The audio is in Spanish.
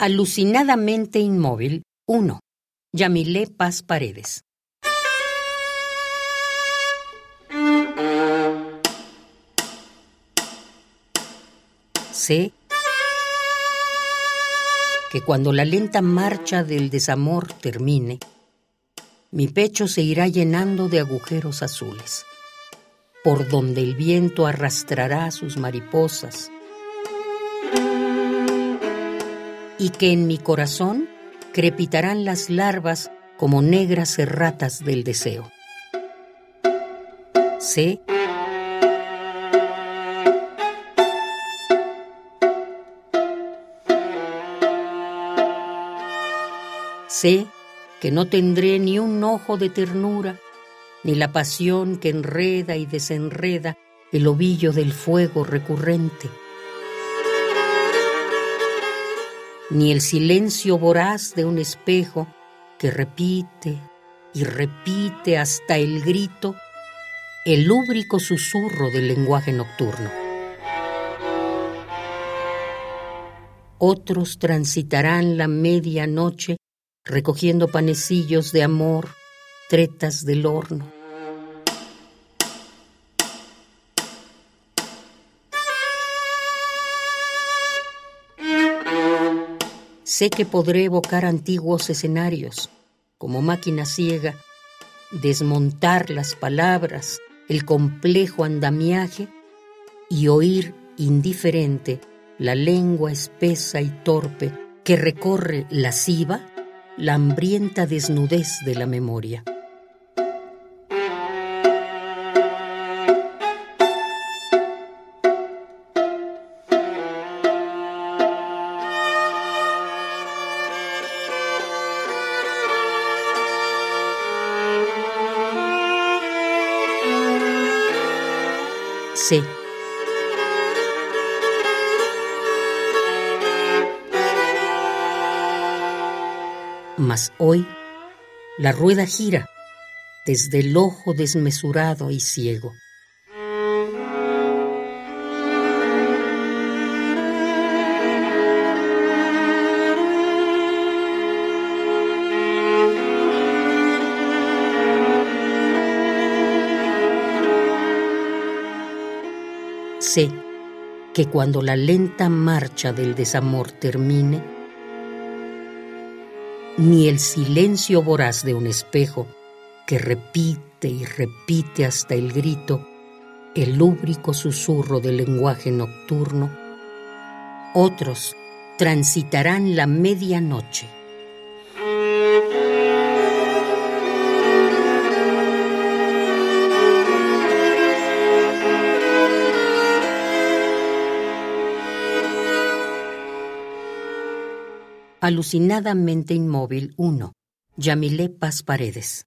Alucinadamente inmóvil 1. Yamilé Paz Paredes. Sé que cuando la lenta marcha del desamor termine, mi pecho se irá llenando de agujeros azules, por donde el viento arrastrará sus mariposas y que en mi corazón crepitarán las larvas como negras erratas del deseo. Sé Sé que no tendré ni un ojo de ternura, ni la pasión que enreda y desenreda el ovillo del fuego recurrente ni el silencio voraz de un espejo que repite y repite hasta el grito el lúbrico susurro del lenguaje nocturno. Otros transitarán la medianoche recogiendo panecillos de amor, tretas del horno Sé que podré evocar antiguos escenarios, como máquina ciega, desmontar las palabras, el complejo andamiaje y oír indiferente la lengua espesa y torpe que recorre lasciva la hambrienta desnudez de la memoria. Mas hoy la rueda gira desde el ojo desmesurado y ciego. Sé que cuando la lenta marcha del desamor termine, ni el silencio voraz de un espejo que repite y repite hasta el grito el lúbrico susurro del lenguaje nocturno, otros transitarán la medianoche Alucinadamente inmóvil 1. Yamilé Paz Paredes.